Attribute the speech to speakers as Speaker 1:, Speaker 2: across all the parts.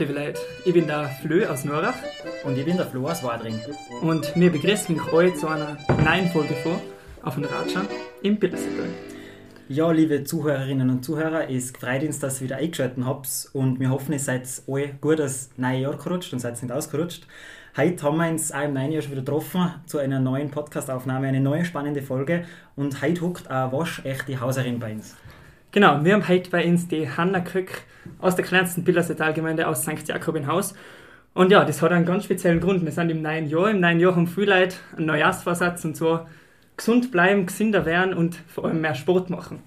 Speaker 1: liebe Leute. Ich bin der Flö aus Norach.
Speaker 2: Und ich bin der Flo aus Wadring.
Speaker 1: Und wir begrüßen euch zu einer neuen Folge vor auf den Ratscher im Bildersee.
Speaker 2: Ja, liebe Zuhörerinnen und Zuhörer, es freut uns, dass ihr wieder eingeschaltet habt und wir hoffen, ihr seid alle gut das neue Jahr gerutscht und seid nicht ausgerutscht. Heute haben wir uns auch im neuen Jahr schon wieder getroffen zu einer neuen Podcastaufnahme, eine neue spannende Folge und heute huckt eine waschechte Hauserin bei uns.
Speaker 1: Genau, wir haben heute bei uns die Hanna Krück aus der kleinsten Bildersetalgemeinde aus St. Jakob in Haus. Und ja, das hat einen ganz speziellen Grund. Wir sind im neuen Jahr. Im neuen Jahr haben viele Leute einen Neujahrsvorsatz und so gesund bleiben, gesünder werden und vor allem mehr Sport machen.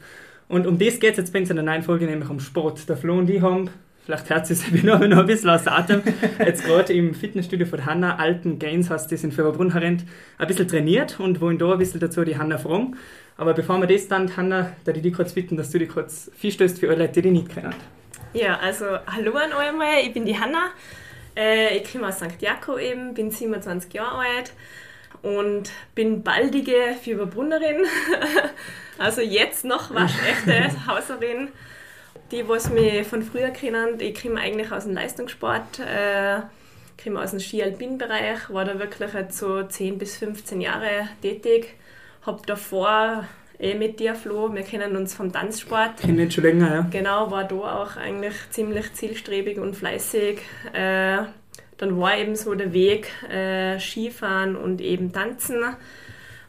Speaker 1: Und um das geht es jetzt bei uns in der neuen Folge, nämlich um Sport. Der Flo und ich haben, vielleicht hört es sich noch, ein bisschen aus Atem, jetzt gerade im Fitnessstudio von Hanna, Alten Gains, heißt das in Fürberbrunn ein bisschen trainiert und wollen da ein bisschen dazu die Hanna fragen. Aber bevor wir das dann, Hanna, da ich dich kurz bitten, dass du dich kurz vorstellst für alle Leute, die dich nicht kennen.
Speaker 3: Ja, also hallo an euch mal, ich bin die Hanna. Äh, ich komme aus St. Jakob eben, bin 27 Jahre alt und bin baldige Fieberbrunnerin. also jetzt noch waschechte Hauserin. Die, was mich von früher kennen, ich komme eigentlich aus dem Leistungssport, äh, komme aus dem Ski-Alpin-Bereich, war da wirklich so 10 bis 15 Jahre tätig habe davor eh mit dir, Flo, wir kennen uns vom Tanzsport.
Speaker 1: Kennen schon länger, ja.
Speaker 3: Genau, war da auch eigentlich ziemlich zielstrebig und fleißig. Äh, dann war eben so der Weg äh, Skifahren und eben Tanzen.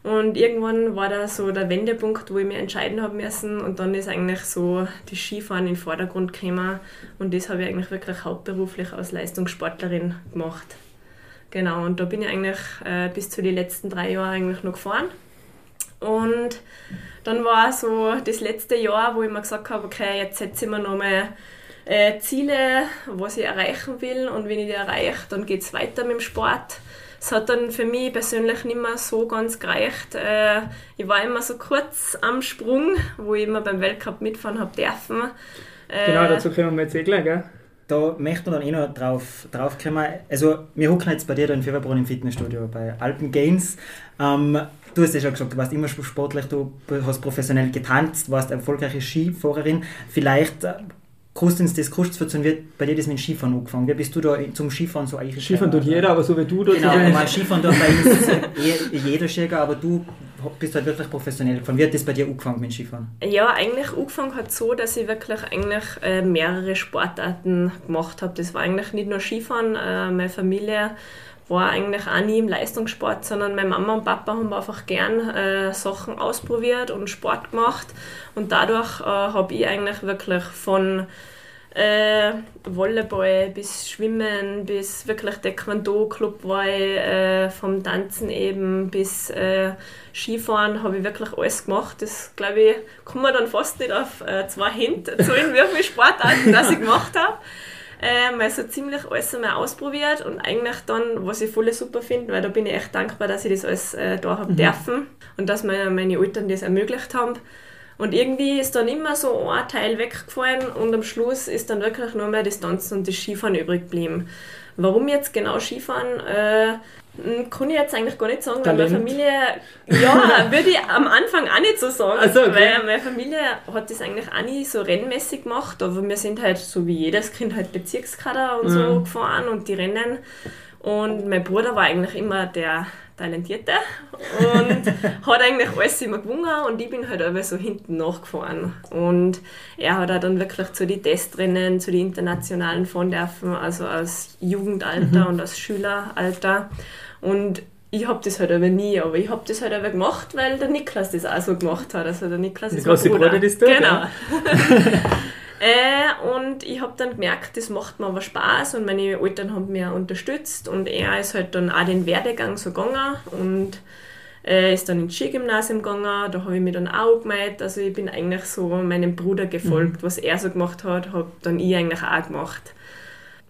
Speaker 3: Und irgendwann war da so der Wendepunkt, wo ich mich entscheiden habe müssen. Und dann ist eigentlich so das Skifahren in den Vordergrund gekommen. Und das habe ich eigentlich wirklich hauptberuflich als Leistungssportlerin gemacht. Genau, und da bin ich eigentlich äh, bis zu den letzten drei Jahren eigentlich noch gefahren. Und dann war so das letzte Jahr, wo ich mir gesagt habe, okay, jetzt setze ich mir nochmal äh, Ziele, was ich erreichen will. Und wenn ich die erreiche, dann geht es weiter mit dem Sport. Es hat dann für mich persönlich nicht mehr so ganz gereicht. Äh, ich war immer so kurz am Sprung, wo ich immer beim Weltcup mitfahren habe dürfen.
Speaker 1: Äh, genau, dazu kommen wir jetzt eh gleich, gell?
Speaker 2: Da möchten wir dann eh noch drauf, drauf kommen. Also, wir hocken jetzt bei dir da in Fieberbrunn im Fitnessstudio bei Alpen Gains. Ähm, du hast ja schon gesagt, du warst immer sportlich, du hast professionell getanzt, warst erfolgreiche Skifahrerin. Vielleicht kannst du uns das kurz erzählen, wie bei dir das mit dem Skifahren angefangen? Wie bist du da zum Skifahren so eigentlich?
Speaker 1: Skifahren tut jeder, aber so wie du
Speaker 2: dort. Genau, mal Skifahren tut bei uns jeder Schäger, aber du bist halt wirklich professionell gefahren. Wie hat das bei dir angefangen mit dem Skifahren?
Speaker 3: Ja, eigentlich angefangen hat so, dass ich wirklich eigentlich äh, mehrere Sportarten gemacht habe. Das war eigentlich nicht nur Skifahren, äh, meine Familie war eigentlich auch nie im Leistungssport, sondern meine Mama und Papa haben einfach gern äh, Sachen ausprobiert und Sport gemacht. Und dadurch äh, habe ich eigentlich wirklich von äh, Volleyball bis Schwimmen bis wirklich Taekwondo-Club war ich, äh, vom Tanzen eben bis äh, Skifahren habe ich wirklich alles gemacht. Das glaube ich, kann man dann fast nicht auf äh, zwei Hände zählen, wie viele Sportarten das ich gemacht habe ähm, also ziemlich alles einmal ausprobiert und eigentlich dann, was ich voll super finde, weil da bin ich echt dankbar, dass ich das alles äh, da habe mhm. dürfen und dass meine, meine Eltern das ermöglicht haben. Und irgendwie ist dann immer so ein Teil weggefallen und am Schluss ist dann wirklich nur mehr das Tanzen und das Skifahren übrig geblieben. Warum jetzt genau Skifahren? Äh, kann ich jetzt eigentlich gar nicht sagen, Talent. weil meine Familie, ja, würde ich am Anfang auch nicht so sagen, also, okay. weil meine Familie hat das eigentlich auch nicht so rennmäßig gemacht, aber wir sind halt so wie jedes Kind halt Bezirkskader und mhm. so gefahren und die Rennen und mein Bruder war eigentlich immer der Talentierte und hat eigentlich alles immer gewonnen und ich bin halt aber so hinten nachgefahren. Und er hat auch dann wirklich zu den Testrennen, zu den internationalen fahren dürfen, also als Jugendalter mhm. und als Schüleralter. Und ich habe das halt aber nie, aber ich habe das halt aber gemacht, weil der Niklas das auch so gemacht hat. Also der Niklas ist
Speaker 1: mein Bruder. Bruder ist da,
Speaker 3: genau. äh, und ich habe dann gemerkt, das macht mir aber Spaß und meine Eltern haben mich unterstützt und er ist halt dann auch den Werdegang so gegangen und äh, ist dann ins Skigymnasium gegangen, da habe ich mich dann auch gemeint, also ich bin eigentlich so meinem Bruder gefolgt, mhm. was er so gemacht hat, habe dann ich eigentlich auch gemacht.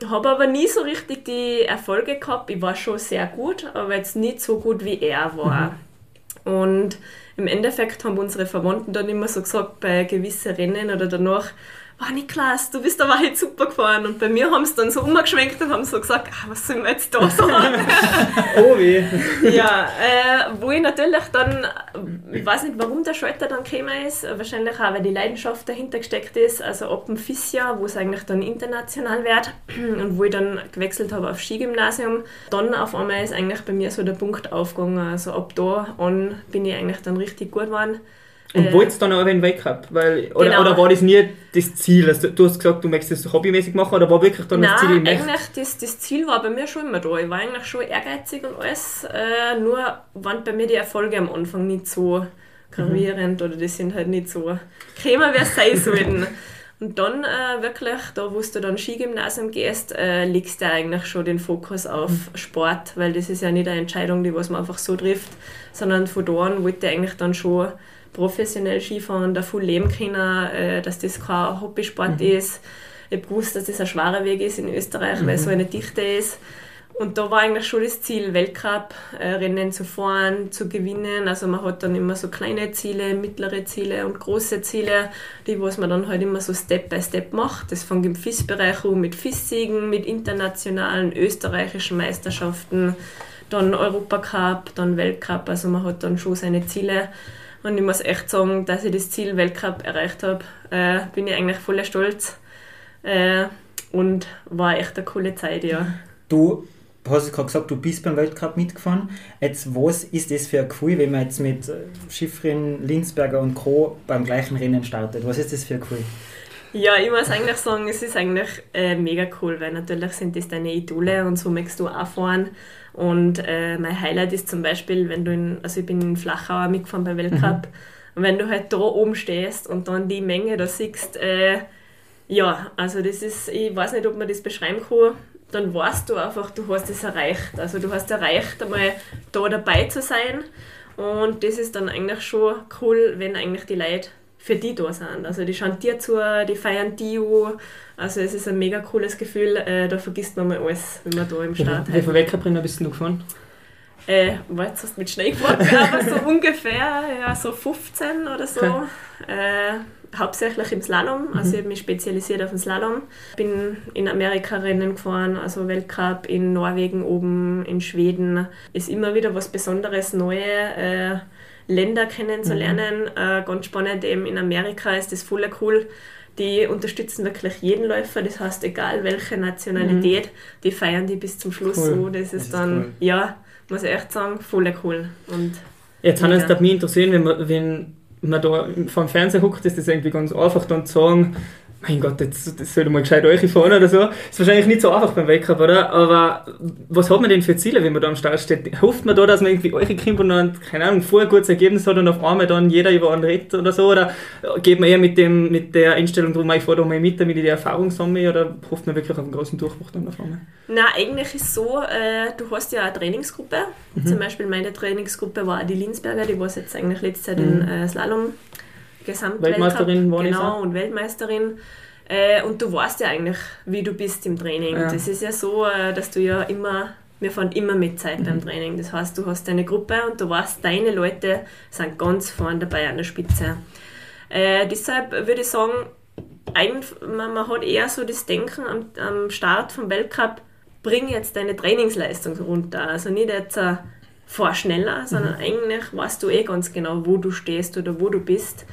Speaker 3: Habe aber nie so richtig die Erfolge gehabt. Ich war schon sehr gut, aber jetzt nicht so gut wie er war. Mhm. Und im Endeffekt haben unsere Verwandten dann immer so gesagt, bei gewissen Rennen oder danach, wow Niklas, du bist aber halt super gefahren. Und bei mir haben sie dann so umgeschwenkt und haben so gesagt, ah, was sollen wir jetzt da sagen?
Speaker 1: oh weh.
Speaker 3: ja, äh, wo ich natürlich dann, ich weiß nicht, warum der Schalter dann gekommen ist, wahrscheinlich auch, weil die Leidenschaft dahinter gesteckt ist, also ab dem FIS-Jahr, wo es eigentlich dann international wird und wo ich dann gewechselt habe auf Skigymnasium, dann auf einmal ist eigentlich bei mir so der Punkt aufgegangen, also ab da an bin ich eigentlich dann richtig gut geworden.
Speaker 1: Und äh, wolltest du dann auch einen Weltcup? Weil, oder, genau. oder war das nie das Ziel? Also, du hast gesagt, du möchtest das hobbymäßig machen, oder war wirklich dann
Speaker 3: Nein,
Speaker 1: das Ziel?
Speaker 3: Nein, eigentlich das, das Ziel war bei mir schon immer da. Ich war eigentlich schon ehrgeizig und alles, äh, nur waren bei mir die Erfolge am Anfang nicht so gravierend mhm. oder die sind halt nicht so gekommen, wie es sein sollten. Und dann äh, wirklich, da wo du dann Skigymnasium gehst, äh, legst du eigentlich schon den Fokus auf mhm. Sport, weil das ist ja nicht eine Entscheidung, die was man einfach so trifft, sondern von da an wollte ich eigentlich dann schon professionell Skifahren davon leben können, äh, dass das kein Hobbysport mhm. ist. Ich habe gewusst, dass das ein schwerer Weg ist in Österreich, mhm. weil so eine Dichte ist. Und da war eigentlich schon das Ziel, Weltcup-Rennen zu fahren, zu gewinnen. Also man hat dann immer so kleine Ziele, mittlere Ziele und große Ziele, die was man dann halt immer so Step by Step macht. Das fängt im FIS-Bereich an mit FIS-Siegen, mit internationalen österreichischen Meisterschaften, dann Europacup, dann Weltcup. Also man hat dann schon seine Ziele. Und ich muss echt sagen, dass ich das Ziel Weltcup erreicht habe, äh, bin ich eigentlich voller Stolz. Äh, und war echt eine coole Zeit, ja.
Speaker 2: Du hast gerade gesagt, du bist beim Weltcup mitgefahren. Jetzt, was ist das für ein Gefühl, wenn man jetzt mit Schiffrin, Linsberger und Co. beim gleichen Rennen startet? Was ist das für ein Gefühl?
Speaker 3: Ja, ich muss eigentlich sagen, es ist eigentlich äh, mega cool, weil natürlich sind das deine Idole und so möchtest du auch fahren. Und äh, mein Highlight ist zum Beispiel, wenn du in, also ich bin in Flachau mitgefahren bei Weltcup, mhm. und wenn du halt da oben stehst und dann die Menge da siehst, äh, ja, also das ist, ich weiß nicht, ob man das beschreiben kann, dann weißt du einfach, du hast es erreicht. Also du hast erreicht, einmal da dabei zu sein. Und das ist dann eigentlich schon cool, wenn eigentlich die Leute für die da sind. Also die schauen dir zu, die feiern die an. Also es ist ein mega cooles Gefühl, äh, da vergisst man mal alles, wenn man da im Start
Speaker 1: Wie viele Weltcuprennen bist du gefahren?
Speaker 3: Äh, war jetzt hast du mit Schnee gefahren, aber so ungefähr ja, so 15 oder so. Okay. Äh, hauptsächlich im Slalom, also mhm. ich habe mich spezialisiert auf den Slalom. Bin in Amerika Rennen gefahren, also Weltcup in Norwegen oben, in Schweden. Ist immer wieder was Besonderes, neue äh, Länder kennenzulernen. Mhm. Äh, ganz spannend, eben in Amerika ist das voll cool. Die unterstützen wirklich jeden Läufer, das heißt, egal welche Nationalität, mhm. die feiern die bis zum Schluss cool. so. Das ist, das ist dann, cool. ja, muss ich echt sagen, voll cool. Und
Speaker 1: Jetzt hat es mich interessieren, wenn man, wenn man da vom Fernseher guckt, ist das irgendwie ganz einfach dann zu sagen, mein Gott, jetzt, das sollte mal gescheit euch fahren oder so. Ist wahrscheinlich nicht so einfach beim Weltcup, oder? Aber was hat man denn für Ziele, wenn man da am Start steht? Hofft man da, dass man irgendwie eure kommt und dann, keine Ahnung, vorher ein gutes Ergebnis hat und auf einmal dann jeder über einen redet oder so? Oder geht man eher mit, dem, mit der Einstellung drum, ich fahre da mal mit, damit ich die Erfahrung sammle? Oder hofft man wirklich auf einen großen Durchbruch dann auf einmal?
Speaker 3: Nein, eigentlich ist es so, äh, du hast ja eine Trainingsgruppe. Mhm. Zum Beispiel meine Trainingsgruppe war die Linsberger, die war jetzt eigentlich letzte Zeit mhm. in äh, Slalom
Speaker 1: Gesamtweltmeisterin war
Speaker 3: Genau, und Weltmeisterin. Äh, und du weißt ja eigentlich, wie du bist im Training. Ja. Das ist ja so, äh, dass du ja immer, wir fahren immer mit Zeit mhm. beim Training. Das heißt, du hast deine Gruppe und du weißt, deine Leute sind ganz vorne dabei an der Spitze. Äh, deshalb würde ich sagen, eigentlich, man, man, hat eher so das Denken am, am Start vom Weltcup, bring jetzt deine Trainingsleistung runter. Also nicht jetzt uh, fahr schneller, sondern mhm. eigentlich weißt du eh ganz genau, wo du stehst oder wo du bist.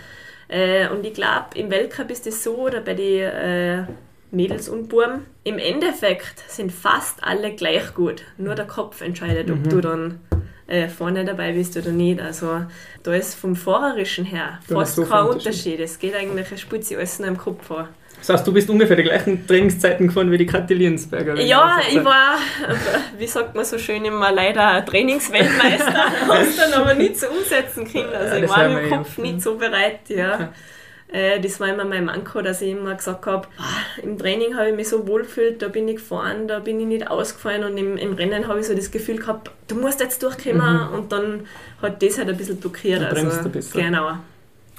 Speaker 3: Äh, und ich glaube, im Weltcup ist es so, oder bei den äh, Mädels und Buben, im Endeffekt sind fast alle gleich gut. Nur der Kopf entscheidet, ob mhm. du dann äh, vorne dabei bist oder nicht. Also da ist vom Fahrerischen her fast kein Unterschied. Es geht eigentlich, es spielt sich alles nur im Kopf vor.
Speaker 1: Das heißt, du bist ungefähr die gleichen Trainingszeiten gefahren wie die Kathi Liensberger.
Speaker 3: Ja, ich war, wie sagt man so schön immer, leider Trainingsweltmeister, habe es dann aber nicht so umsetzen können. Also ja, ich war im Kopf nicht so bereit, ja. Äh, das war immer mein Manko, dass ich immer gesagt habe, ah, im Training habe ich mich so wohl gefühlt, da bin ich gefahren, da bin ich nicht ausgefallen und im, im Rennen habe ich so das Gefühl gehabt, du musst jetzt durchkommen mhm. und dann hat das halt ein bisschen blockiert.
Speaker 1: Du also, ein bisschen.
Speaker 3: Genau.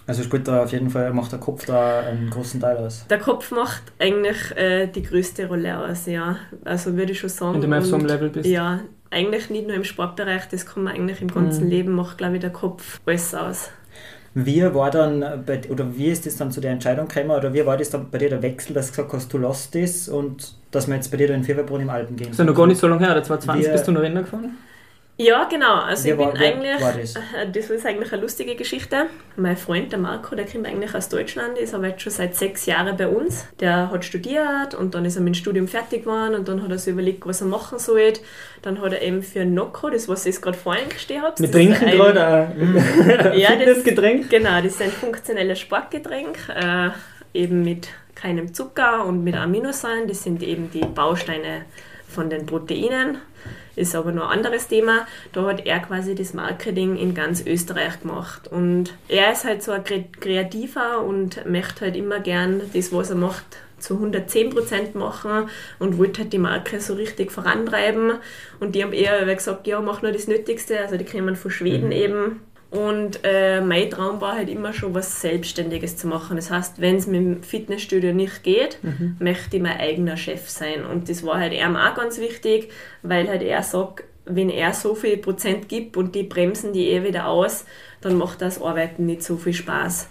Speaker 2: Also spielt da auf jeden Fall, macht der Kopf da einen großen Teil aus?
Speaker 3: Der Kopf macht eigentlich äh, die größte Rolle aus, ja. Also würde ich schon sagen.
Speaker 1: Wenn du mal auf so einem Level bist.
Speaker 3: Ja, eigentlich nicht nur im Sportbereich, das kann man eigentlich im ganzen mhm. Leben, macht glaube ich der Kopf alles aus.
Speaker 2: Wie war dann, bei, oder wie ist das dann zu der Entscheidung gekommen, oder wie war das dann bei dir der Wechsel, dass du gesagt hast, du lässt das und dass wir jetzt bei dir da in Fieberbrunn im Alpen gehen?
Speaker 1: Das ist ja noch gar nicht so lange her, oder 2020
Speaker 2: Wir-
Speaker 1: bist du noch Rennen gefahren?
Speaker 3: Ja, genau. Also
Speaker 2: Wie
Speaker 3: ich bin
Speaker 2: war-
Speaker 3: eigentlich,
Speaker 2: war das?
Speaker 3: das ist eigentlich eine lustige Geschichte. Mein Freund, der Marco, der kommt eigentlich aus Deutschland, ist aber jetzt schon seit sechs Jahren bei uns. Der hat studiert und dann ist er mit dem Studium fertig geworden und dann hat er sich überlegt, was er machen soll. Dann hat er eben für Noco, das was ich gerade vorhin gestehen habe.
Speaker 1: Wir trinken
Speaker 3: ein-
Speaker 1: gerade ein
Speaker 3: Ja, das-
Speaker 1: Fitnessgetränk.
Speaker 3: Genau, das ist ein funktionelles Sportgetränk, äh, eben mit keinem Zucker und mit Aminosäuren. Das sind eben die Bausteine von den Proteinen. Ist aber noch ein anderes Thema. Da hat er quasi das Marketing in ganz Österreich gemacht. Und er ist halt so ein Kre- Kreativer und möchte halt immer gern das, was er macht, zu 110% machen und wollte halt die Marke so richtig vorantreiben. Und die haben eher gesagt, ja, mach nur das Nötigste. Also die kommen von Schweden eben. Und äh, mein Traum war halt immer schon was Selbstständiges zu machen. Das heißt, wenn es mit dem Fitnessstudio nicht geht, möchte ich mein eigener Chef sein. Und das war halt ihm auch ganz wichtig, weil halt er sagt, wenn er so viel Prozent gibt und die bremsen die eh wieder aus, dann macht das Arbeiten nicht so viel Spaß.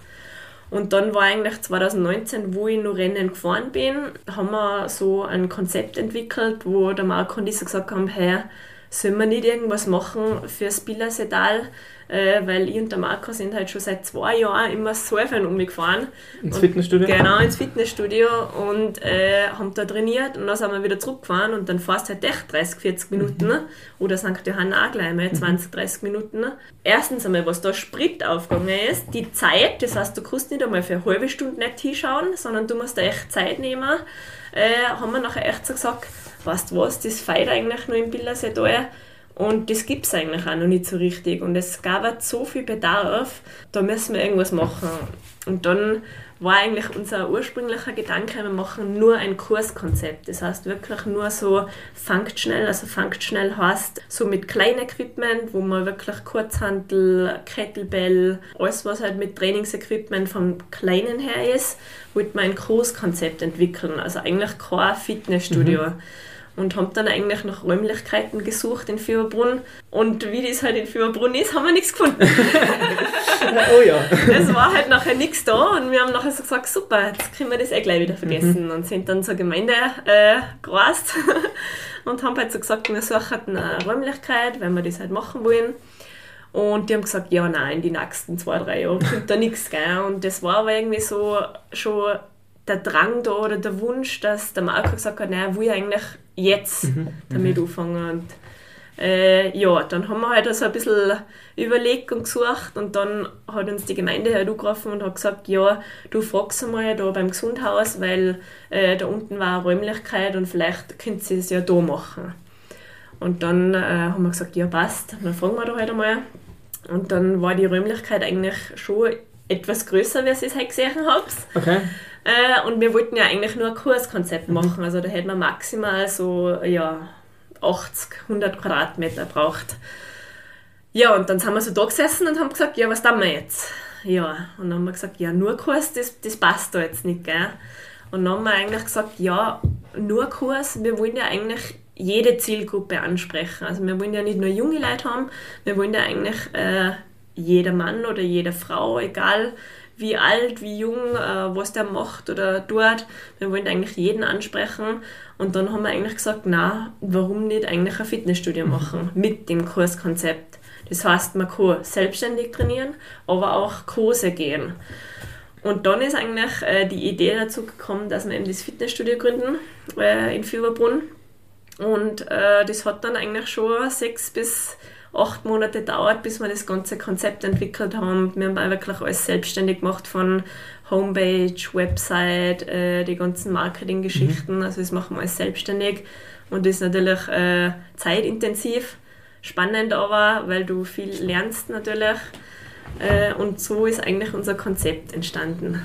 Speaker 3: Und dann war eigentlich 2019, wo ich noch Rennen gefahren bin, haben wir so ein Konzept entwickelt, wo der Marco und ich so gesagt haben, hey, sollen wir nicht irgendwas machen fürs Billersetal? Äh, weil ich und der Marco sind halt schon seit zwei Jahren immer Surfen umgefahren.
Speaker 1: Ins
Speaker 3: Und-
Speaker 1: Fitnessstudio?
Speaker 3: Genau, ins Fitnessstudio und äh, haben da trainiert und dann sind wir wieder zurückgefahren und dann fährst du halt echt 30, 40 Minuten ne? oder St. Johann auch gleich mal 20, 30 Minuten. Erstens einmal, was da Sprit aufgegangen ist, die Zeit, das heißt, du kannst nicht einmal für eine halbe Stunde nicht hinschauen, sondern du musst da echt Zeit nehmen. Äh, haben wir nachher echt so gesagt, weißt du was, das feiert eigentlich nur im Bildersetal. Und das gibt es eigentlich auch noch nicht so richtig. Und es gab so viel Bedarf, da müssen wir irgendwas machen. Und dann war eigentlich unser ursprünglicher Gedanke, wir machen nur ein Kurskonzept. Das heißt wirklich nur so functional, also functional heißt so mit kleinem Equipment, wo man wirklich Kurzhantel, Kettlebell, alles was halt mit Trainingsequipment vom Kleinen her ist, wollte man ein Kurskonzept entwickeln. Also eigentlich kein Fitnessstudio und haben dann eigentlich nach Räumlichkeiten gesucht in Fieberbrunn. Und wie das halt in Fieberbrunn ist, haben wir nichts gefunden.
Speaker 1: oh ja.
Speaker 3: Es war halt nachher nichts da und wir haben nachher so gesagt, super, jetzt können wir das eh gleich wieder vergessen. Und sind dann zur Gemeinde äh, gereist und haben halt so gesagt, wir suchen eine Räumlichkeit, weil wir das halt machen wollen. Und die haben gesagt, ja, nein, in die nächsten zwei, drei Jahre kommt da nichts. Gell? Und das war aber irgendwie so schon der Drang da oder der Wunsch, dass der Marco gesagt hat, nein, ich will eigentlich jetzt damit anfangen. Und äh, ja, dann haben wir halt also ein bisschen überlegt und gesucht und dann hat uns die Gemeinde halt angerufen und hat gesagt, ja, du fragst einmal da beim Gesundhaus, weil äh, da unten war eine Räumlichkeit und vielleicht könnt ihr es ja da machen. Und dann äh, haben wir gesagt, ja passt, dann fragen wir da halt einmal. Und dann war die Räumlichkeit eigentlich schon etwas größer, wie ihr es heute gesehen habt.
Speaker 1: Okay.
Speaker 3: Äh, und wir wollten ja eigentlich nur ein Kurskonzept machen. Also da hätten wir maximal so ja, 80, 100 Quadratmeter braucht. Ja, und dann sind wir so da gesessen und haben gesagt, ja, was tun wir jetzt? Ja, und dann haben wir gesagt, ja, nur Kurs, das, das passt da jetzt nicht, gell? Und dann haben wir eigentlich gesagt, ja, nur Kurs, wir wollen ja eigentlich jede Zielgruppe ansprechen. Also wir wollen ja nicht nur junge Leute haben, wir wollen ja eigentlich äh, jeder Mann oder jede Frau, egal wie alt, wie jung, äh, was der macht oder tut. Wir wollen eigentlich jeden ansprechen. Und dann haben wir eigentlich gesagt, na, warum nicht eigentlich ein Fitnessstudio machen mit dem Kurskonzept. Das heißt, man kann selbstständig trainieren, aber auch Kurse gehen. Und dann ist eigentlich äh, die Idee dazu gekommen, dass wir eben das Fitnessstudio gründen äh, in Fieberbrunn. Und äh, das hat dann eigentlich schon sechs bis acht Monate gedauert, bis wir das ganze Konzept entwickelt haben. Wir haben auch wirklich alles selbstständig gemacht von Homepage, Website, äh, die ganzen Marketinggeschichten. Also das machen wir alles selbstständig. Und das ist natürlich äh, zeitintensiv, spannend aber, weil du viel lernst natürlich. Äh, und so ist eigentlich unser Konzept entstanden.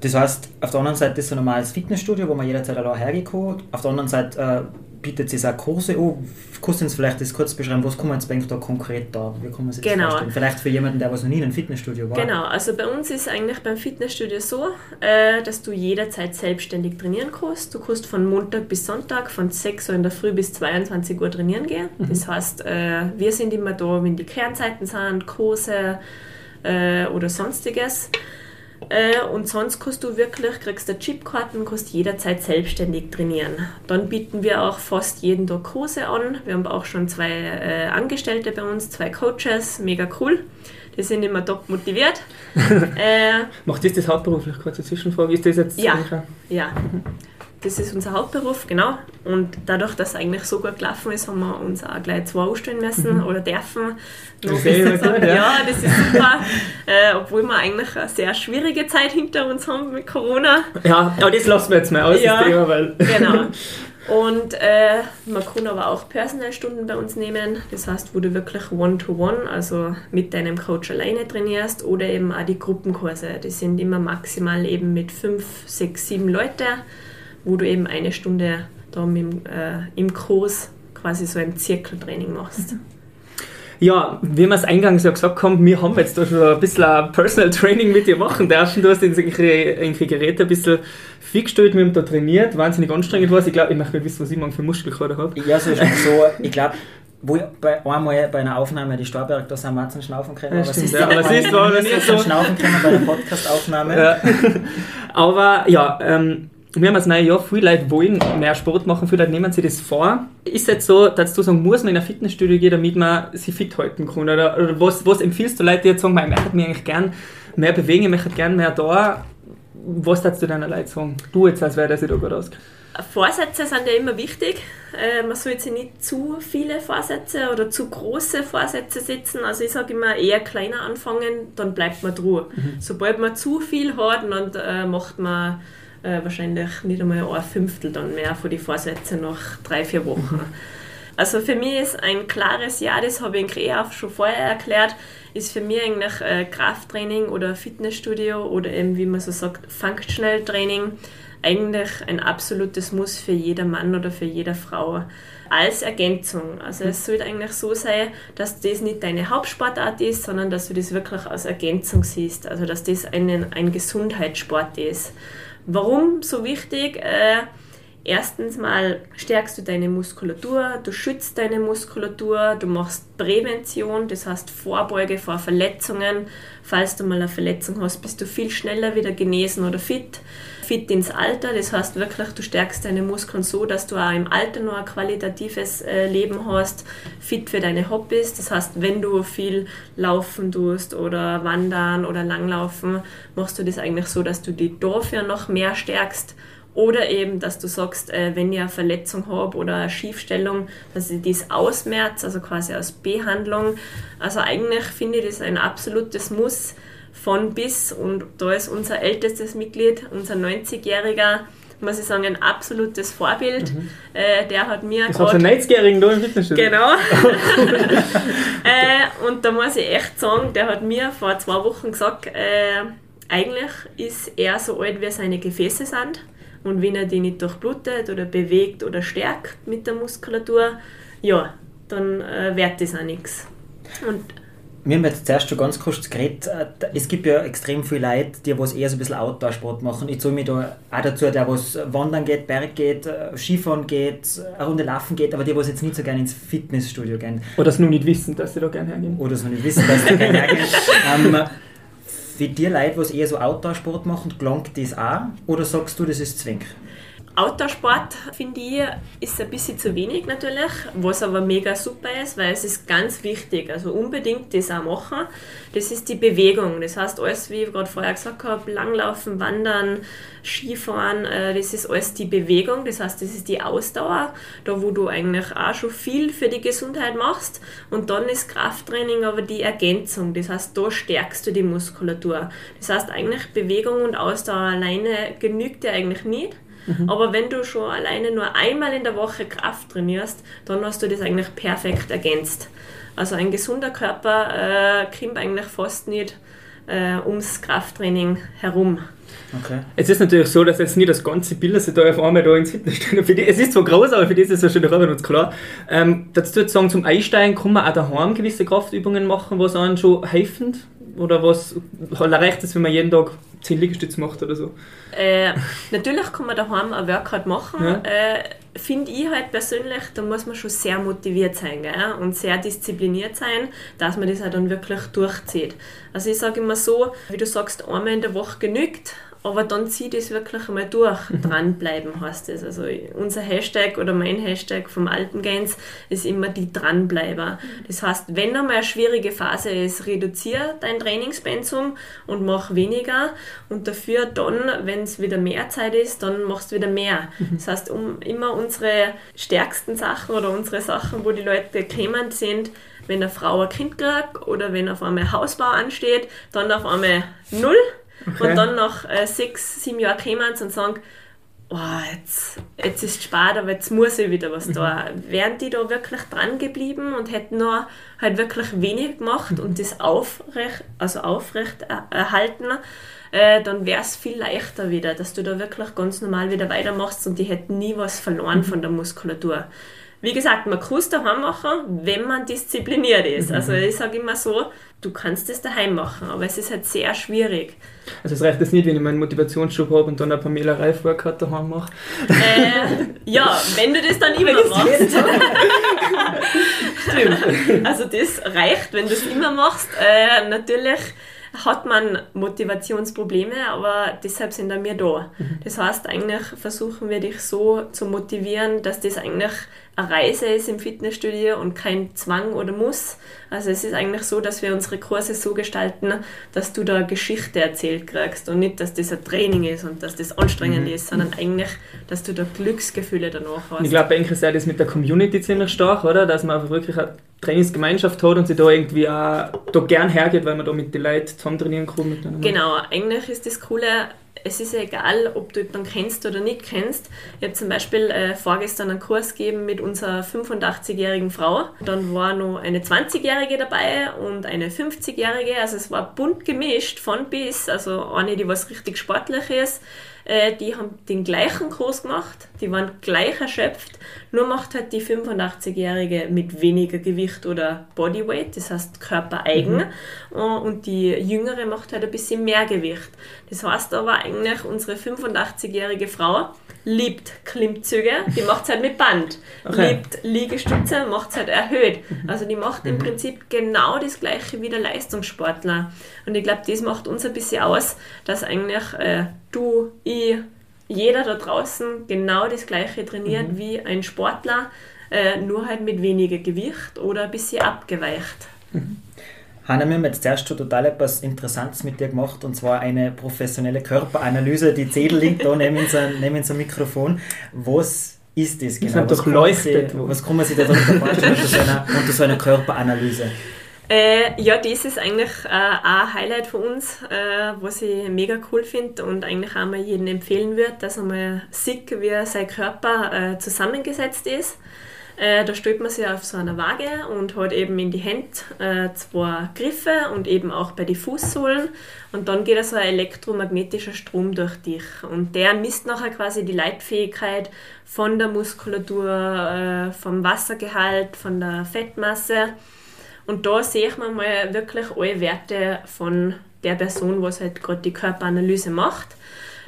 Speaker 2: Das heißt, auf der anderen Seite ist so ein normales Fitnessstudio, wo man jederzeit allein hergehen kann. Auf der anderen Seite äh, bietet es auch Kurse an. Kannst du uns vielleicht das kurz beschreiben, was kann man jetzt eigentlich da konkret da? Wie kann man sich das
Speaker 3: Genau.
Speaker 2: vorstellen? Vielleicht für jemanden, der was noch nie in einem Fitnessstudio war.
Speaker 3: Genau, also bei uns ist eigentlich beim Fitnessstudio so, äh, dass du jederzeit selbstständig trainieren kannst. Du kannst von Montag bis Sonntag von 6 Uhr in der Früh bis 22 Uhr trainieren gehen. Das heißt, äh, wir sind immer da, wenn die Kernzeiten sind, Kurse, äh, oder sonstiges. Äh, und sonst kannst du wirklich, kriegst du Chipkarten, kannst jederzeit selbstständig trainieren. Dann bieten wir auch fast jeden Tag Kurse an. Wir haben auch schon zwei äh, Angestellte bei uns, zwei Coaches, mega cool. Die sind immer top motiviert.
Speaker 1: äh, Macht das das hauptberuflich? Kurze Zwischenfrage. Ist das jetzt
Speaker 3: ja, ja. Das ist unser Hauptberuf, genau. Und dadurch, dass es eigentlich so gut gelaufen ist, haben wir uns auch gleich zwei ausstellen müssen mhm. oder dürfen. Das sagen, ja. ja. das ist super. äh, obwohl wir eigentlich eine sehr schwierige Zeit hinter uns haben mit Corona.
Speaker 1: Ja, aber das lassen wir jetzt mal aus, ja, das Thema, weil.
Speaker 3: Genau. Und äh, man kann aber auch Personalstunden bei uns nehmen. Das heißt, wo du wirklich One-to-One, -one, also mit deinem Coach alleine trainierst oder eben auch die Gruppenkurse. Die sind immer maximal eben mit fünf, sechs, sieben Leute, wo du eben eine Stunde da im, äh, im Kurs quasi so ein Zirkeltraining machst.
Speaker 1: Ja, wie wir es eingangs ja gesagt haben, wir haben jetzt da schon ein bisschen ein Personal Training mit dir machen dürfen. Du hast irgendwelche Geräte ein bisschen fixgestellt, wir haben da trainiert, wahnsinnig anstrengend war es. Ich glaube, ich möchte nicht wissen, was ich morgen für Muskelkater habe.
Speaker 2: Ja, so ist so. Ich glaube, wo ich bei, einmal bei einer Aufnahme die Starberg, da sind wir zum Schnaufen können.
Speaker 1: Ja, aber stimmt, ja, aber es ist, war nicht so.
Speaker 2: Schnaufen können bei der Podcast-Aufnahme. Ja.
Speaker 1: aber ja, ähm, wir haben das neue Jahr, viele Leute wollen mehr Sport machen, viele Leute nehmen sich das vor. Ist es jetzt so, dass du sagen, muss man in ein Fitnessstudio gehen, damit man sich fit halten kann? Oder, oder was, was empfiehlst du Leuten, die jetzt sagen, ich möchte mich eigentlich gerne mehr bewegen, ich möchte gerne mehr da? Was würdest du deinen Leuten sagen? Du jetzt, als wäre das da gut aus.
Speaker 3: Vorsätze sind ja immer wichtig. Äh, man sollte sich nicht zu viele Vorsätze oder zu große Vorsätze setzen. Also ich sage immer eher kleiner anfangen, dann bleibt man drüber. Mhm. Sobald man zu viel hat, dann äh, macht man äh, wahrscheinlich nicht einmal ein Fünftel dann mehr von den Vorsätzen nach drei, vier Wochen. Also für mich ist ein klares Ja, das habe ich in auch schon vorher erklärt, ist für mich eigentlich äh, Krafttraining oder Fitnessstudio oder eben, wie man so sagt, Functional Training eigentlich ein absolutes Muss für jeder Mann oder für jede Frau als Ergänzung. Also es sollte eigentlich so sein, dass das nicht deine Hauptsportart ist, sondern dass du das wirklich als Ergänzung siehst. Also dass das ein, ein Gesundheitssport ist. Warum so wichtig? Äh, erstens mal stärkst du deine Muskulatur, du schützt deine Muskulatur, du machst Prävention, das heißt Vorbeuge vor Verletzungen. Falls du mal eine Verletzung hast, bist du viel schneller wieder genesen oder fit. Fit ins Alter, das heißt wirklich, du stärkst deine Muskeln so, dass du auch im Alter noch ein qualitatives äh, Leben hast. Fit für deine Hobbys, das heißt, wenn du viel laufen tust oder wandern oder langlaufen, machst du das eigentlich so, dass du die dafür noch mehr stärkst oder eben, dass du sagst, äh, wenn ich eine Verletzung habe oder eine Schiefstellung, dass ich das ausmerze, also quasi als Behandlung. Also eigentlich finde ich das ein absolutes Muss von bis. Und da ist unser ältestes Mitglied, unser 90-Jähriger, muss ich sagen, ein absolutes Vorbild. Mhm. Äh, der hat mir
Speaker 1: Das hat einen 90-Jährigen da im Fitnessstudio.
Speaker 3: Genau. äh, und da muss ich echt sagen, der hat mir vor zwei Wochen gesagt, äh, eigentlich ist er so alt, wie seine Gefäße sind. Und wenn er die nicht durchblutet oder bewegt oder stärkt mit der Muskulatur, ja, dann äh, wird das auch nichts.
Speaker 2: Und wir haben jetzt zuerst schon ganz kurz geredet, äh, es gibt ja extrem viele Leute, die was eher so ein bisschen Outdoor-Sport machen. Ich zähle mich da auch dazu, der was wandern geht, Berg geht, äh, Skifahren geht, eine Runde laufen geht, aber die was jetzt nicht so gerne ins Fitnessstudio gehen.
Speaker 1: Oder es nur nicht wissen, dass sie da gerne hergehen.
Speaker 2: Oder es nur nicht wissen, dass sie da gerne hergehen. ähm, für die Leute, die eher so Outdoor-Sport machen, gelangt das auch? Oder sagst du, das ist zwingend?
Speaker 3: Outdoor-Sport, finde ich, ist ein bisschen zu wenig natürlich, was aber mega super ist, weil es ist ganz wichtig, also unbedingt das auch machen. Das ist die Bewegung, das heißt alles, wie ich gerade vorher gesagt habe, Langlaufen, Wandern, Skifahren, äh, das ist alles die Bewegung, das heißt, das ist die Ausdauer, da wo du eigentlich auch schon viel für die Gesundheit machst. Und dann ist Krafttraining aber die Ergänzung, das heißt, da stärkst du die Muskulatur. Das heißt, eigentlich Bewegung und Ausdauer alleine genügt dir eigentlich nicht, Mhm. Aber wenn du schon alleine nur einmal in der Woche Kraft trainierst, dann hast du das eigentlich perfekt ergänzt. Also ein gesunder Körper äh, kommt eigentlich fast nicht äh, ums Krafttraining herum.
Speaker 1: Okay. Es ist natürlich so, dass jetzt nicht das ganze Bild, dass ich da auf einmal da ins Fitnessstudio, für die, es ist zwar groß, aber für das ist es schon Arbeit uns klar. Ähm, dazu jetzt sagen, zum Einsteigen kann man auch daheim gewisse Kraftübungen machen, was einem schon helfen? Oder was reicht es, wenn man jeden Tag 10 Liegestütze macht oder so?
Speaker 3: Äh, natürlich kann man daheim ein Workout machen. Ja. Äh, finde ich halt persönlich, da muss man schon sehr motiviert sein gell? und sehr diszipliniert sein, dass man das auch dann wirklich durchzieht. Also ich sage immer so, wie du sagst, einmal in der Woche genügt, aber dann zieh das wirklich einmal durch. Mhm. Dranbleiben heißt es. Also unser Hashtag oder mein Hashtag vom alten Gains ist immer die Dranbleiber. Mhm. Das heißt, wenn einmal eine schwierige Phase ist, reduziere dein Trainingspensum und mach weniger und dafür dann, wenn es wieder mehr Zeit ist, dann machst du wieder mehr. Mhm. Das heißt, um immer unsere stärksten Sachen oder unsere Sachen, wo die Leute kämen, sind, wenn eine Frau ein Kind kriegt oder wenn auf einmal Hausbau ansteht, dann auf einmal null Okay. Und dann nach äh, sechs, sieben Jahren kommen sie und sagen, oh, jetzt, jetzt ist es spät, aber jetzt muss ich wieder was mhm. da. Wären die da wirklich dran geblieben und hätten nur halt wirklich wenig gemacht und das aufrecht, also aufrecht erhalten, äh, dann wäre es viel leichter wieder, dass du da wirklich ganz normal wieder weitermachst und die hätten nie was verloren mhm. von der Muskulatur. Wie gesagt, man kann es daheim machen, wenn man diszipliniert ist. Mhm. Also ich sage immer so, du kannst es daheim machen, aber es ist halt sehr schwierig.
Speaker 1: Also es reicht jetzt nicht, wenn ich meinen Motivationsschub habe und dann ein Pamela Reif Workout daheim mache?
Speaker 3: Äh, ja, wenn du das dann immer machst. Stimmt. Also das reicht, wenn du es immer machst. Äh, natürlich hat man Motivationsprobleme, aber deshalb sind wir da. Mhm. Das heißt, eigentlich versuchen wir dich so zu motivieren, dass das eigentlich eine Reise ist im Fitnessstudio und kein Zwang oder Muss. Also es ist eigentlich so, dass wir unsere Kurse so gestalten, dass du da Geschichte erzählt kriegst und nicht, dass das ein Training ist und dass das anstrengend mhm. ist, sondern eigentlich, dass du da Glücksgefühle danach hast.
Speaker 1: Ich glaube, eigentlich ist ja das mit der Community ziemlich stark, oder? Dass man einfach wirklich eine Trainingsgemeinschaft hat und sich da irgendwie auch da gern hergeht, weil man da mit den Leuten zusammen trainieren kann.
Speaker 3: Genau, eigentlich ist das Coole, es ist egal, ob du jemanden kennst oder nicht kennst. Ich habe zum Beispiel äh, vorgestern einen Kurs gegeben mit unserer 85-jährigen Frau. Dann war noch eine 20-jährige dabei und eine 50-jährige. Also es war bunt gemischt von bis. Also eine, die was richtig sportlich ist äh, die haben den gleichen Kurs gemacht, die waren gleich erschöpft, nur macht halt die 85-Jährige mit weniger Gewicht oder Bodyweight, das heißt körpereigen, mhm. Äh, und die Jüngere macht halt ein bisschen mehr Gewicht. Das heißt aber eigentlich, unsere 85-jährige Frau liebt Klimmzüge, die macht es halt mit Band. Okay. Liebt Liegestütze, macht es halt erhöht. Also die macht im mhm. Prinzip genau das gleiche wie der Leistungssportler. Und ich glaube, das macht uns ein bisschen aus, dass eigentlich äh, du, ich, jeder da draußen genau das gleiche trainiert mhm. wie ein Sportler, äh, nur halt mit weniger Gewicht oder ein bisschen abgeweicht.
Speaker 2: Mhm. Hanna, wir haben jetzt zuerst schon total etwas Interessantes mit dir gemacht und zwar eine professionelle Körperanalyse. Die Zettel liegt da neben unserem, neben unserem Mikrofon. Was ist das
Speaker 1: genau? Das was, leuchtet.
Speaker 2: was kann man sich da vorstellen unter so einer Körperanalyse?
Speaker 3: Äh, ja, das ist eigentlich äh, ein Highlight für uns, äh, was ich mega cool finde und eigentlich auch mal jedem empfehlen würde, dass er mal sieht, wie sein Körper äh, zusammengesetzt ist. Äh, da stellt man sich auf so einer Waage und hat eben in die Hände äh, zwei Griffe und eben auch bei den Fußsohlen. Und dann geht so ein elektromagnetischer Strom durch dich. Und der misst nachher quasi die Leitfähigkeit von der Muskulatur, vom Wassergehalt, von der Fettmasse. Und da sehe man mal wirklich alle Werte von der Person, was halt gerade die Körperanalyse macht.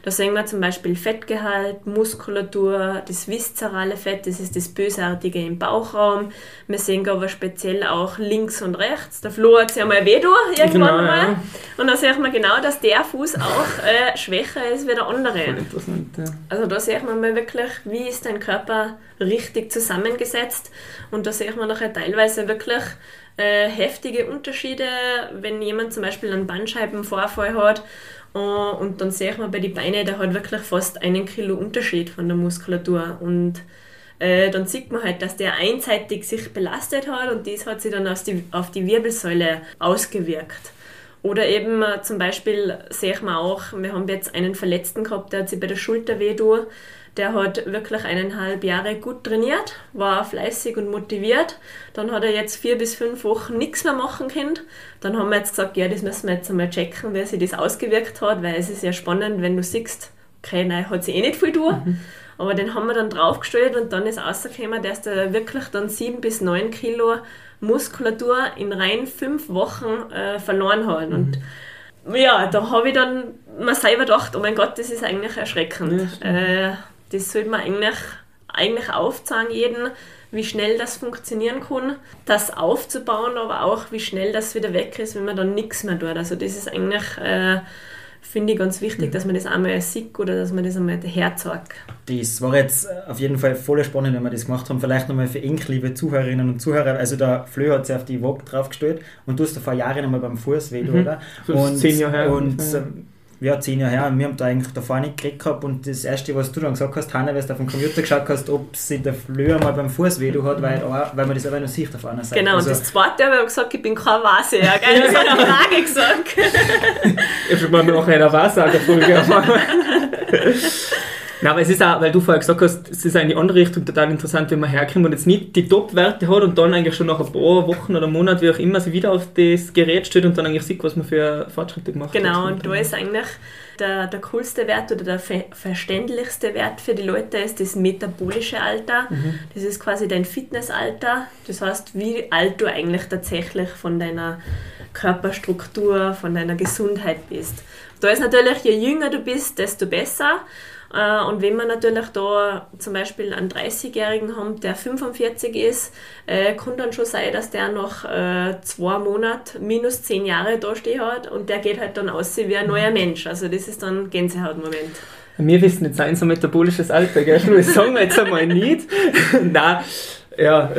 Speaker 3: Da sehen wir zum Beispiel Fettgehalt, Muskulatur, das viszerale Fett, das ist das Bösartige im Bauchraum. Wir sehen aber speziell auch links und rechts. Der Flo hat sich einmal weh durch, irgendwann genau, mal. Ja. Und da sieht man genau, dass der Fuß auch äh, schwächer ist wie der andere. Ja. Also da sieht man mal wirklich, wie ist dein Körper richtig zusammengesetzt. Und da sieht man nachher teilweise wirklich äh, heftige Unterschiede, wenn jemand zum Beispiel einen Bandscheibenvorfall hat äh, und dann sehe ich mal bei den Beinen, der hat wirklich fast einen Kilo Unterschied von der Muskulatur. Und äh, dann sieht man halt, dass der einseitig sich belastet hat und das hat sich dann die, auf die Wirbelsäule ausgewirkt. Oder eben äh, zum Beispiel sehe ich mal auch, wir haben jetzt einen Verletzten gehabt, der hat sich bei der Schulter weh der hat wirklich eineinhalb Jahre gut trainiert, war fleißig und motiviert. Dann hat er jetzt vier bis fünf Wochen nichts mehr machen können. Dann haben wir jetzt gesagt, ja, das müssen wir jetzt einmal checken, wie sich das ausgewirkt hat, weil es ist ja spannend, wenn du siehst, okay, nein, hat sich eh nicht viel tun. Mhm. Aber den haben wir dann draufgestellt und dann ist rausgekommen, dass der wirklich dann sieben bis neun Kilo Muskulatur in rein fünf Wochen äh, verloren hat. Mhm. Und ja, da habe ich dann mir selber gedacht, oh mein Gott, das ist eigentlich erschreckend. Ja, das sollte man eigentlich eigentlich aufzeigen jeden, wie schnell das funktionieren kann, das aufzubauen, aber auch wie schnell das wieder weg ist, wenn man dann nichts mehr tut. Also das ist eigentlich, äh, finde ich ganz wichtig, mhm. dass man das einmal sieht oder dass man das einmal herzeigt.
Speaker 2: Das war jetzt auf jeden Fall voll spannend, wenn wir das gemacht haben. Vielleicht nochmal für Ink, liebe Zuhörerinnen und Zuhörer. Also der Flö hat sich auf die Vogue draufgestellt und du hast da vor Jahren einmal beim Fuß weh, mhm. oder? Und, zehn Jahre her. Und, ja ja, zehn Jahre her, und wir haben da eigentlich davor nicht gekriegt gehabt und das erste, was du dann gesagt hast, Hanna, weil du auf dem Computer geschaut hast, ob sie der Flöhe mal beim Fuß weh hat, weil, weil man das aber noch sieht auf einer Seite.
Speaker 3: Genau, also, und das zweite habe ich gesagt, ich bin kein Wahrseher, gell? Das hat eine Frage gesagt.
Speaker 1: ich habe mal noch eine Wahrsagerfolge Nein, aber es ist auch, weil du vorher gesagt hast, es ist in die andere Richtung total interessant, wenn man herkommt und jetzt nicht die Top-Werte hat und dann eigentlich schon nach ein paar Wochen oder Monaten, wie auch immer, sie wieder auf das Gerät steht und dann eigentlich sieht, was man für Fortschritte gemacht
Speaker 3: genau, hat. Genau, und da ist eigentlich der, der coolste Wert oder der ver verständlichste Wert für die Leute ist das metabolische Alter. Mhm. Das ist quasi dein Fitnessalter. Das heißt, wie alt du eigentlich tatsächlich von deiner Körperstruktur, von deiner Gesundheit bist. Da ist natürlich, je jünger du bist, desto besser. Äh, und wenn wir natürlich da zum Beispiel einen 30-Jährigen haben, der 45 ist, äh, kann dann schon sein, dass der noch äh, zwei Monate minus zehn Jahre da stehen hat und der geht halt dann aus wie ein neuer Mensch. Also das ist dann Gänsehautmoment.
Speaker 1: Wir wissen jetzt ein so metabolisches Alter, gell? Das sagen wir jetzt einmal nicht. Nein, ja,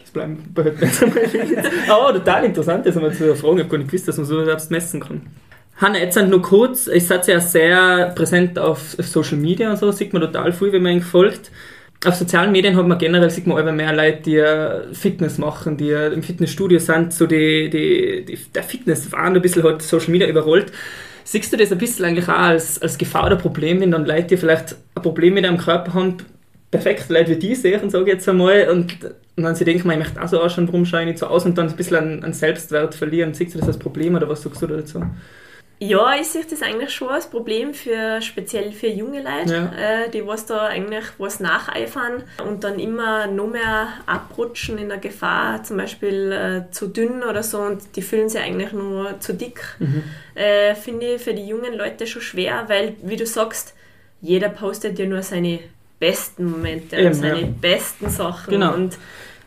Speaker 1: das bleiben behalten wir jetzt einmal Aber total interessant, das einmal zu fragen. Ich habe gar nicht gewusst, dass man so selbst messen kann. Hanna, jetzt nur kurz, ich seid ja sehr präsent auf Social Media und so, sieht man total viel, wenn man ihn folgt. Auf sozialen Medien hat man generell sieht man immer mehr Leute, die Fitness machen, die im Fitnessstudio sind, so die, die, die der Fitnesswahn ein bisschen hat Social Media überrollt. Siehst du das ein bisschen eigentlich auch als, als Gefahr oder Problem, wenn dann Leute, die vielleicht ein Problem mit ihrem Körper haben, perfekt Leute wie die sehen, sage ich jetzt einmal, und, und dann sie denken, ich möchte auch so ausschauen, warum schaue ich nicht so aus und dann ein bisschen an, an Selbstwert verlieren. Siehst du das als Problem oder was sagst du dazu?
Speaker 3: Ja, ich sehe das eigentlich schon als Problem für speziell für junge Leute, ja. äh, die was da eigentlich was nacheifern und dann immer noch mehr abrutschen in der Gefahr, zum Beispiel äh, zu dünn oder so und die fühlen sich eigentlich nur zu dick. Mhm. Äh, Finde ich für die jungen Leute schon schwer, weil, wie du sagst, jeder postet ja nur seine besten Momente, Eben, seine ja. besten Sachen. Genau. Und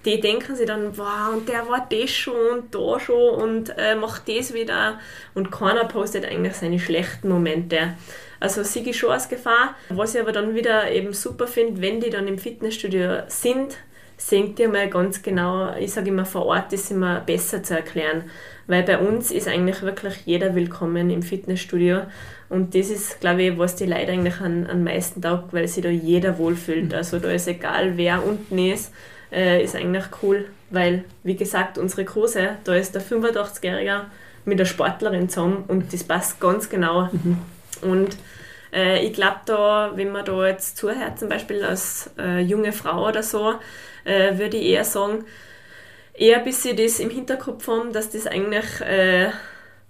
Speaker 3: die denken sich dann, wow, und der war das schon und da schon und äh, macht das wieder. Und keiner postet eigentlich seine schlechten Momente. Also sehe ich schon als Gefahr. Was ich aber dann wieder eben super finde, wenn die dann im Fitnessstudio sind, sehen die mal ganz genau, ich sage immer vor Ort ist immer besser zu erklären. Weil bei uns ist eigentlich wirklich jeder willkommen im Fitnessstudio. Und das ist, glaube ich, was die Leute eigentlich am, am meisten taugt, weil sich da jeder wohlfühlt. Mhm. Also da ist egal, wer unten ist äh, ist eigentlich cool, weil, wie gesagt, unsere Große, da ist der 85-Jährige mit der Sportlerin zusammen und das passt ganz genau. Mhm. Und äh, ich glaube, da, wenn man da jetzt zuhört, zum Beispiel als äh, junge Frau oder so, äh, würde ich eher sagen, eher ein bisschen das im Hinterkopf haben, dass das eigentlich äh,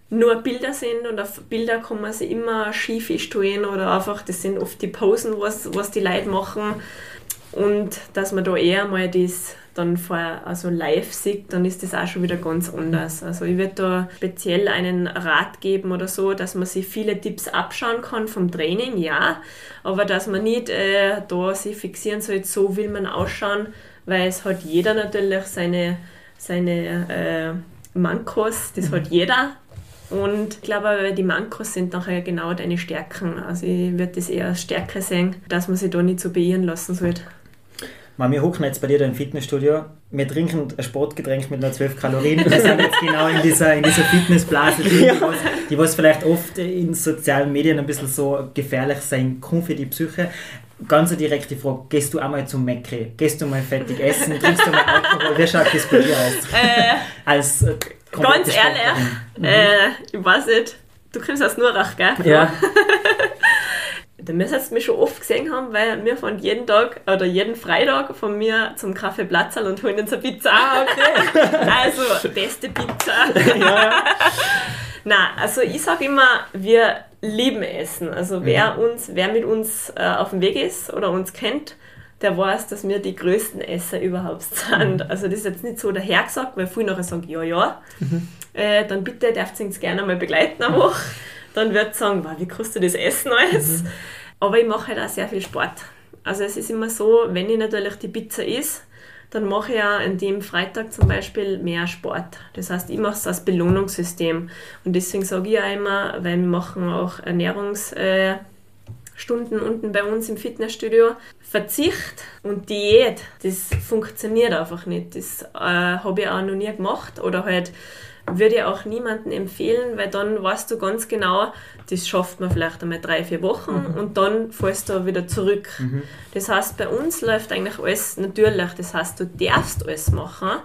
Speaker 3: nur Bilder sind und auf Bilder kann man sich immer schief stehen oder einfach, das sind oft die Posen, was, was die Leute machen und dass man da eher mal das dann vor, also live sieht, dann ist das auch schon wieder ganz anders. Also ich würde da speziell einen Rat geben oder so, dass man sich viele Tipps abschauen kann vom Training, ja, aber dass man nicht äh, da sich fixieren soll, so will man ausschauen, weil es hat jeder natürlich seine, seine äh, Mankos, das mhm. hat jeder. Und ich glaube, die Mankos sind nachher genau deine Stärken. Also ich würde das eher als Stärke sehen, dass man sich da nicht so beirren lassen sollte.
Speaker 2: Man, wir hocken jetzt bei dir im Fitnessstudio. Wir trinken ein Sportgetränk mit nur 12 Kalorien. Wir sind jetzt genau in dieser, in dieser Fitnessblase drin, ja. die, was, die was vielleicht oft in sozialen Medien ein bisschen so gefährlich sein kann für die Psyche. Ganz eine direkte Frage, gehst du einmal zum Meckri? Gehst du mal fettig essen? Trinkst du mal Alkohol? Wie schaut das bei dir aus? Äh,
Speaker 3: Als, äh, ganz ehrlich, mhm. äh, ich weiß nicht, du kommst aus Nurach, gell?
Speaker 1: Ja.
Speaker 3: Da müsst ihr mich schon oft gesehen haben, weil wir fahren jeden Tag oder jeden Freitag von mir zum Kaffee Platzal und holen uns eine Pizza. Ah, okay. also, beste Pizza. ja. Nein, also ich sage immer, wir lieben Essen. Also wer mhm. uns, wer mit uns äh, auf dem Weg ist oder uns kennt, der weiß, dass wir die größten Esser überhaupt sind. Mhm. Also das ist jetzt nicht so dahergesagt, weil viele nachher sagen, ja, ja. Mhm. Äh, dann bitte dürft ihr uns gerne mal begleiten eine Woche. Dann wird sagen, wow, wie kostet das Essen alles? Mhm. Aber ich mache halt auch sehr viel Sport. also es ist immer so, wenn ich natürlich die Pizza isst, dann mache ich ja an dem Freitag zum Beispiel mehr Sport. Das heißt, ich mache es als Belohnungssystem. Und deswegen sage ich auch immer, weil wir machen auch Ernährungsstunden äh, unten bei uns im Fitnessstudio, Verzicht und Diät, das funktioniert einfach nicht. Das äh, habe ich auch noch nie gemacht oder halt würde ich auch niemandem empfehlen, weil dann weißt du ganz genau, das schafft man vielleicht einmal drei, vier Wochen mhm. und dann fällst du wieder zurück. Mhm. Das heißt, bei uns läuft eigentlich alles natürlich. Das heißt, du darfst alles machen,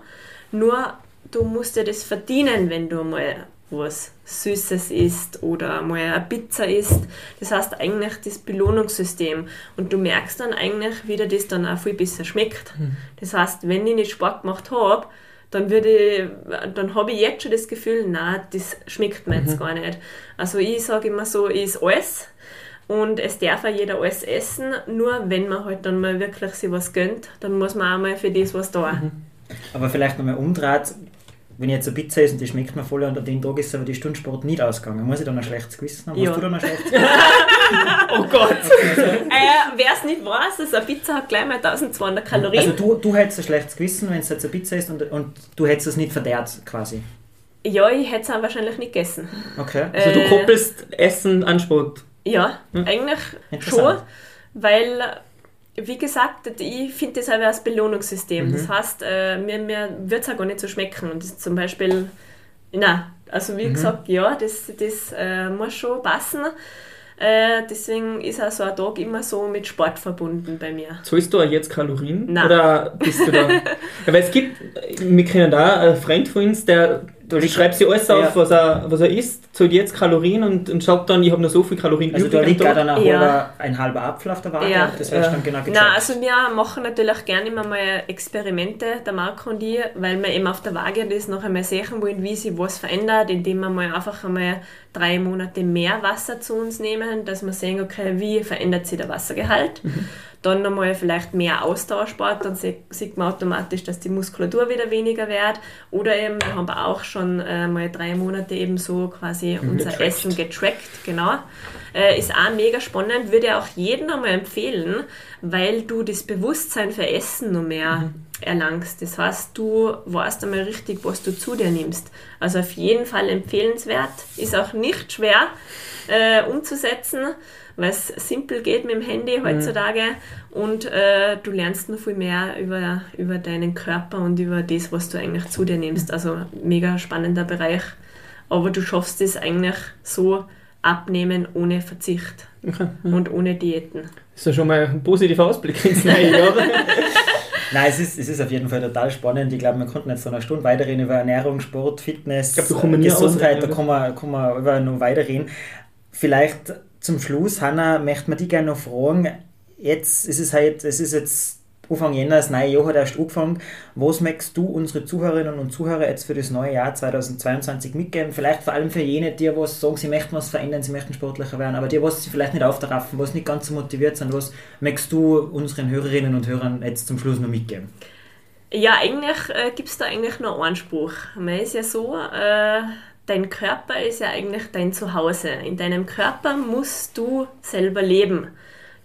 Speaker 3: nur du musst dir das verdienen, wenn du mal was Süßes isst oder mal eine Pizza isst. Das heißt eigentlich das Belohnungssystem. Und du merkst dann eigentlich, wie dir das dann auch viel besser schmeckt. Mhm. Das heißt, wenn ich nicht Sport gemacht habe, dann würde ich, dann habe ich jetzt schon das Gefühl, na, das schmeckt mir mhm. jetzt gar nicht. Also ich sage immer so, ist alles und es darf auch jeder alles essen, nur wenn man halt dann mal wirklich sich was gönnt, dann muss man auch mal für das was da. Mhm.
Speaker 2: Aber vielleicht nochmal umdreht, wenn ich jetzt eine Pizza esse und die schmeckt mir voll unter den Tag ist aber die Stundensport nicht ausgegangen, muss ich dann ein schlechtes Gewissen haben? Ja. Hast du dann ein schlechtes Gewissen?
Speaker 3: Oh Gott! äh, Wer es nicht weiß, also eine Pizza hat gleich mal 1200 Kalorien.
Speaker 2: Also du, du hättest ein schlechtes Gewissen, wenn es jetzt eine Pizza ist und, und du hättest es nicht verdehrt quasi?
Speaker 3: Ja, ich hätte es auch wahrscheinlich nicht gegessen.
Speaker 2: Okay.
Speaker 1: Also du koppelst Essen an Sport?
Speaker 3: Ja, hm. eigentlich schon, weil wie gesagt, ich finde das aber als Belohnungssystem. Mhm. Das heißt, äh, mir, mir wird es auch gar nicht so schmecken. Und das zum Beispiel, na, also wie mhm. gesagt, ja, das, das äh, muss schon passen. Äh, deswegen ist auch so ein Tag immer so mit Sport verbunden bei mir.
Speaker 1: Zahlst du auch jetzt Kalorien?
Speaker 3: Nein.
Speaker 1: Oder bist du da? weil es gibt, wir kennen da einen Freund von uns, der Du schreibst dir alles auf, was, er, was er isst, zählt jetzt Kalorien und, und sagt dann, ich habe noch so viel Kalorien
Speaker 2: Also da liegt gerade ein, ja. halber, ein halber Apfel auf der Waage,
Speaker 3: ja.
Speaker 2: das
Speaker 3: wird ja. dann genau gecheckt. Nein, also wir machen natürlich gerne immer mal Experimente, der Marco und ich, weil wir eben auf der Waage das noch einmal sehen wollen, wie sich was verändert, indem wir mal einfach einmal drei Monate mehr Wasser zu uns nehmen, dass wir sehen, okay, wie verändert sich der Wassergehalt. Mhm dann nochmal vielleicht mehr Austauschsport, dann sieht man automatisch, dass die Muskulatur wieder weniger wird. Oder eben, wir haben auch schon äh, mal drei Monate eben so quasi mhm, unser getrackt. Essen getrackt, genau. Äh, ist auch mega spannend, würde auch jedem einmal empfehlen, weil du das Bewusstsein für Essen noch mehr mhm. erlangst. Das heißt, du weißt einmal richtig, was du zu dir nimmst. Also auf jeden Fall empfehlenswert, ist auch nicht schwer äh, umzusetzen weil es simpel geht mit dem Handy mhm. heutzutage mhm. und äh, du lernst noch viel mehr über, über deinen Körper und über das, was du eigentlich zu dir nimmst. Also mega spannender Bereich. Aber du schaffst es eigentlich so abnehmen ohne Verzicht okay. und ohne Diäten.
Speaker 1: Das ist ja schon mal ein positiver Ausblick ins neue Jahr.
Speaker 2: Nein, es ist, es ist auf jeden Fall total spannend. Ich glaube, wir konnten jetzt so eine Stunde weiterreden über Ernährung, Sport, Fitness, glaub, Gesundheit, da kann man, kann man über noch weiterreden. Vielleicht zum Schluss, Hanna, möchte man dich gerne noch fragen. Jetzt ist es halt, es ist jetzt Anfang Jänner, das neue Jahr hat erst angefangen. Was möchtest du unsere Zuhörerinnen und Zuhörer jetzt für das neue Jahr 2022 mitgeben? Vielleicht vor allem für jene, die was sagen, sie möchten was verändern, sie möchten sportlicher werden, aber die, was sie vielleicht nicht auftrafen, was nicht ganz so motiviert sind, was möchtest du unseren Hörerinnen und Hörern jetzt zum Schluss noch mitgeben?
Speaker 3: Ja, eigentlich äh, gibt es da eigentlich nur einen Spruch. Man ist ja so, äh, dein Körper ist ja eigentlich dein Zuhause. In deinem Körper musst du selber leben.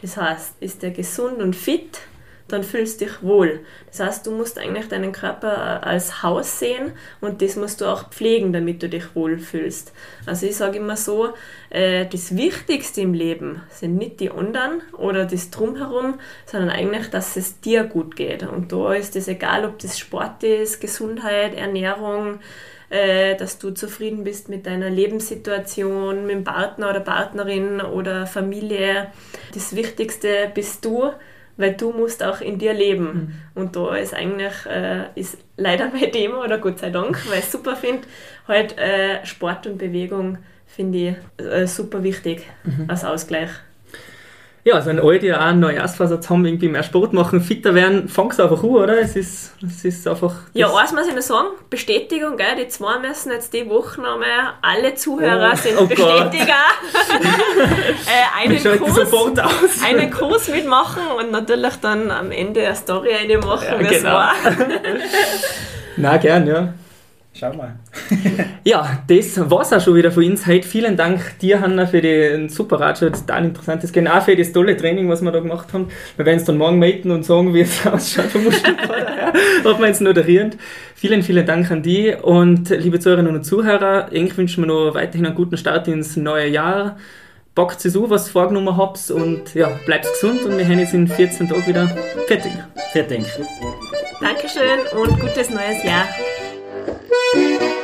Speaker 3: Das heißt, ist er gesund und fit, dann fühlst du dich wohl. Das heißt, du musst eigentlich deinen Körper als Haus sehen und das musst du auch pflegen, damit du dich wohl fühlst. Also ich sage immer so, äh, das Wichtigste im Leben sind nicht die anderen oder das Drumherum, sondern eigentlich, dass es dir gut geht. Und da ist es egal, ob das Sport ist, Gesundheit, Ernährung, äh, dass du zufrieden bist mit deiner Lebenssituation, mit dem Partner oder Partnerin oder Familie. Das Wichtigste bist du, weil du musst auch in dir leben. Mhm. Und da ist eigentlich, äh, ist leider mein Thema, oder Gott sei Dank, weil ich es super finde, halt äh, Sport und Bewegung finde ich äh, super wichtig mhm. als Ausgleich
Speaker 1: ja, also ein alte, auch ein Neujahrsvorsatz haben, irgendwie mehr Sport machen, fitter werden, fangst einfach an, oder? Es ist, es ist einfach...
Speaker 3: Ja, eins muss ich noch sagen, Bestätigung, gell? die zwei müssen jetzt die Woche nochmal, alle Zuhörer oh, sind oh Bestätiger, äh, einen, Kurs, einen Kurs mitmachen und natürlich dann am Ende eine Story eine machen, ja,
Speaker 1: genau. war. Na, gern, ja.
Speaker 2: Schau mal.
Speaker 1: ja, das war's auch schon wieder von uns heute. Vielen Dank dir, Hanna, für den super Ratschau. Total interessantes Game. Auch für das tolle Training, was wir da gemacht haben. Wir werden es dann morgen melden und sagen, wie es ausschaut. Hat man jetzt moderiert. Vielen, vielen Dank an die. Und liebe Zuhörerinnen und Zuhörer, ich wünsche mir noch weiterhin einen guten Start ins neue Jahr. Packt es so, was ihr vorgenommen habt und ja, bleibt gesund und wir haben jetzt in 14 Tagen wieder fertig.
Speaker 2: Fertig.
Speaker 3: Dankeschön und gutes neues Jahr. Música